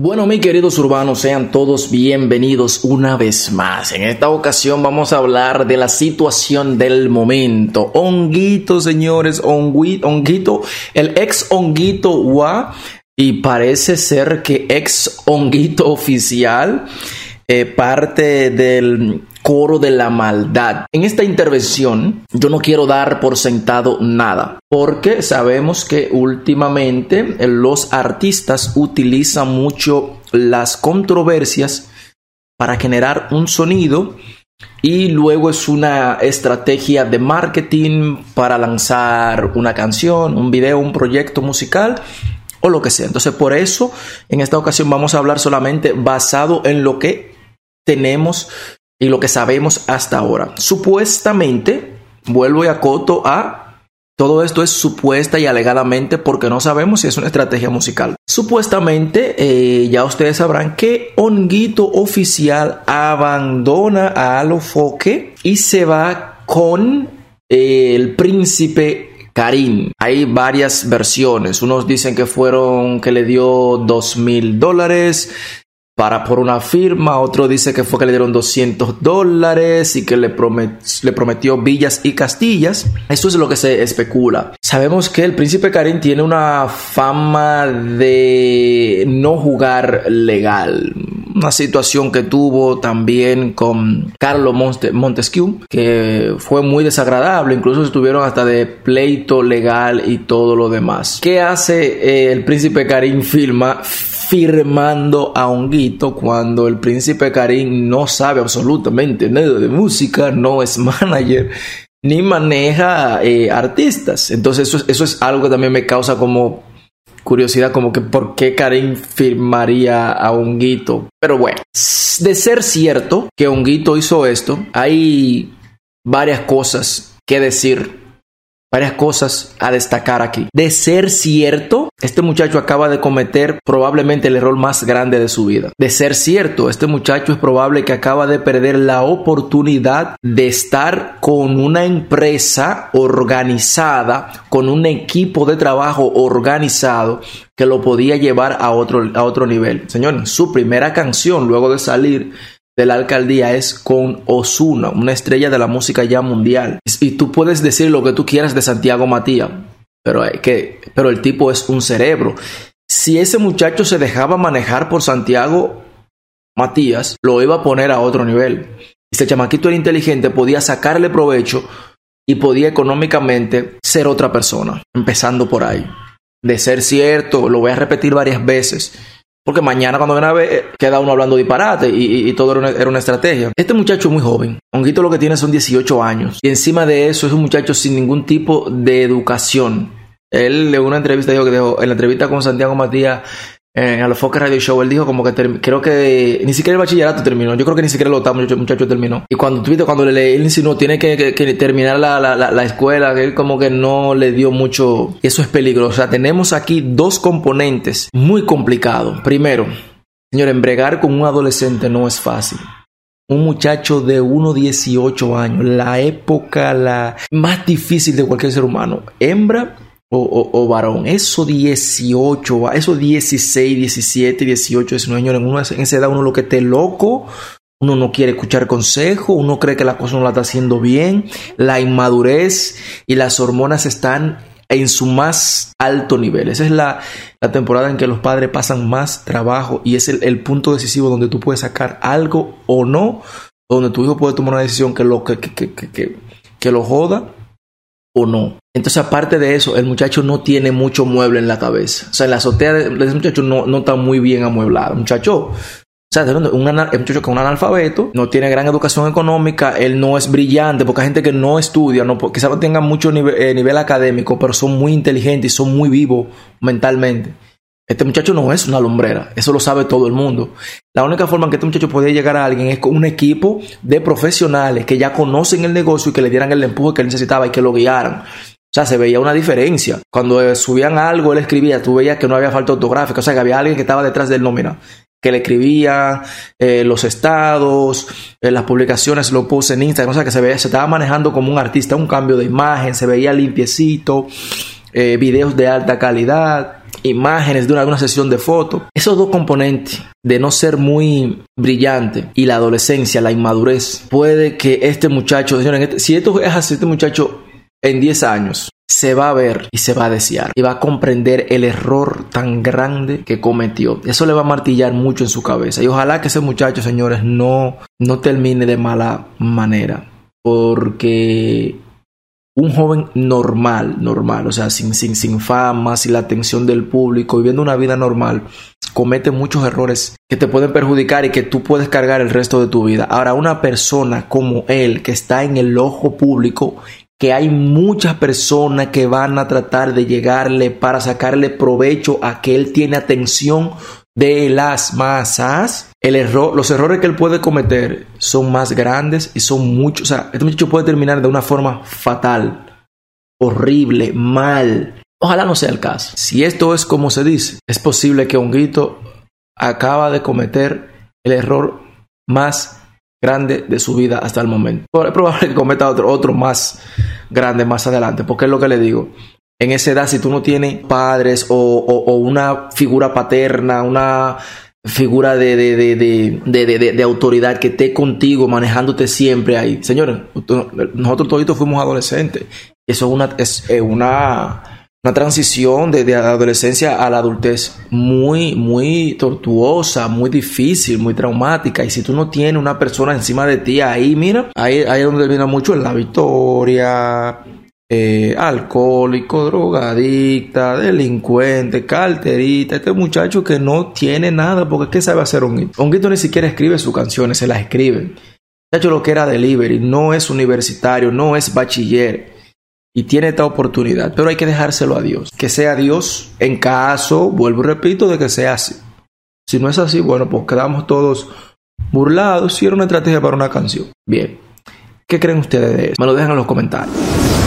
Bueno, mis queridos urbanos, sean todos bienvenidos una vez más. En esta ocasión vamos a hablar de la situación del momento. Honguito, señores, honguito, el ex honguito Wa, y parece ser que ex honguito oficial, eh, parte del coro de la maldad. En esta intervención yo no quiero dar por sentado nada, porque sabemos que últimamente los artistas utilizan mucho las controversias para generar un sonido y luego es una estrategia de marketing para lanzar una canción, un video, un proyecto musical o lo que sea. Entonces por eso en esta ocasión vamos a hablar solamente basado en lo que tenemos y lo que sabemos hasta ahora. Supuestamente, vuelvo y acoto a todo esto es supuesta y alegadamente porque no sabemos si es una estrategia musical. Supuestamente, eh, ya ustedes sabrán que Honguito Oficial abandona a Alofoque y se va con eh, el príncipe Karim. Hay varias versiones. Unos dicen que fueron que le dio dos mil dólares para por una firma, otro dice que fue que le dieron 200 dólares y que le, prometió villas y castillas. Eso es lo que se especula. Sabemos que el príncipe Karim tiene una fama de no jugar legal. Una situación que tuvo también con Carlos Montesquieu, que fue muy desagradable, incluso estuvieron hasta de pleito legal y todo lo demás. ¿Qué hace eh, el príncipe Karim Firma? Firmando a Honguito cuando el príncipe Karim no sabe absolutamente nada de música, no es manager ni maneja eh, artistas. Entonces eso, eso, es algo que también me causa como curiosidad, como que por qué Karim firmaría a Honguito. Pero bueno, de ser cierto que Honguito hizo esto, hay varias cosas que decir varias cosas a destacar aquí. De ser cierto, este muchacho acaba de cometer probablemente el error más grande de su vida. De ser cierto, este muchacho es probable que acaba de perder la oportunidad de estar con una empresa organizada, con un equipo de trabajo organizado que lo podía llevar a otro, a otro nivel. Señores, su primera canción luego de salir de la alcaldía es con Osuna, una estrella de la música ya mundial. Y tú puedes decir lo que tú quieras de Santiago Matías, pero, que, pero el tipo es un cerebro. Si ese muchacho se dejaba manejar por Santiago Matías, lo iba a poner a otro nivel. Ese chamaquito era inteligente, podía sacarle provecho y podía económicamente ser otra persona, empezando por ahí. De ser cierto, lo voy a repetir varias veces porque mañana cuando viene a ver, eh, queda uno hablando disparate y, todo era una, estrategia. Este muchacho es muy joven. Honguito lo que tiene son 18 años. Y encima de eso es un muchacho sin ningún tipo de educación. Él en una entrevista dijo que dejó, en la entrevista con Santiago Matías en el Focus Radio Show, él dijo como que creo que ni siquiera el bachillerato terminó. Yo creo que ni siquiera el octavo muchacho, terminó. Y cuando tuviste, cuando le él insinuó, tiene que, terminar la, la, la, escuela, que él como que no le dio mucho. Eso es peligroso. O sea, tenemos aquí dos componentes muy complicados. Primero, señor, embregar con un adolescente no es fácil un muchacho de 1,18 años, la época la más difícil de cualquier ser humano. Hembra o, varón, eso 18, eso 16, 17, 18, 19 años, en, esa edad uno lo que esté loco, uno no quiere escuchar consejo, uno cree que la cosa no la está haciendo bien, la inmadurez y las hormonas están en su más alto nivel. Esa es la, temporada en que los padres pasan más trabajo y es el, punto decisivo donde tú puedes sacar algo o no, donde tu hijo puede tomar una decisión que lo, que, que, que, que lo joda no. Entonces, aparte de eso, el muchacho no tiene mucho mueble en la cabeza. O sea, en la azotea de ese muchacho no, no está muy bien amueblado. muchacho, o sea, un, muchacho que es un analfabeto, no tiene gran educación económica, él no es brillante, porque hay gente que no estudia, no, quizás no tengan mucho eh, nivel académico, pero son muy inteligentes y son muy vivos mentalmente. Este muchacho no es una lumbrera, eso lo sabe todo el mundo. La única forma en que este muchacho podía llegar a alguien es con un equipo de profesionales que ya conocen el negocio y que le dieran el empuje que él necesitaba y que lo guiaran. O sea, se veía una diferencia. Cuando eh, subían algo, él escribía, tú veías que no había falta ortográfica, o sea, que había alguien que estaba detrás del nómina, que le escribía eh, los estados, eh, las publicaciones, lo puse en Instagram, o sea, que se veía, se estaba manejando como un artista, un cambio de imagen, se veía limpiecito, videos de alta calidad. Imágenes de una, sesión de fotos. Esos dos componentes de no ser muy brillante y la adolescencia, la inmadurez, puede que este muchacho, señores, este, si esto es así, este muchacho en 10 años se va a ver y se va a desear y va a comprender el error tan grande que cometió. Eso le va a martillar mucho en su cabeza y ojalá que ese muchacho, señores, no, no termine de mala manera porque un joven normal, normal, o sea, sin, sin, sin fama, sin la atención del público, viviendo una vida normal, comete muchos errores que te pueden perjudicar y que tú puedes cargar el resto de tu vida. Ahora, una persona como él, que está en el ojo público, que hay muchas personas que van a tratar de llegarle para sacarle provecho a que él tiene atención de las masas, el error, los errores que él puede cometer son más grandes y son muchos. O sea, este muchacho puede terminar de una forma fatal, horrible, mal. Ojalá no sea el caso. Si esto es como se dice, es posible que Honguito acaba de cometer el error más grande de su vida hasta el momento. Es probable que cometa otro, otro más grande más adelante, porque es lo que le digo en esa edad, si tú no tienes padres o, una figura paterna, una figura de, de, de, autoridad que esté contigo, manejándote siempre ahí. Señores, nosotros todos fuimos adolescentes. Eso es una, es una, una transición de, adolescencia a la adultez muy, muy tortuosa, muy difícil, muy traumática. Y si tú no tienes una persona encima de ti ahí, mira, ahí, ahí es donde termina mucho en la victoria, eh, alcohólico, drogadicta, delincuente, carterita, este muchacho que no tiene nada, porque ¿qué sabe hacer Honguito? Honguito ni siquiera escribe sus canciones, se las escribe. Muchacho lo que era delivery, no es universitario, no es bachiller y tiene esta oportunidad, pero hay que dejárselo a Dios. Que sea Dios en caso, vuelvo y repito, de que sea así. Si no es así, bueno, pues quedamos todos burlados y era una estrategia para una canción. Bien, ¿qué creen ustedes de eso? Me lo dejan en los comentarios.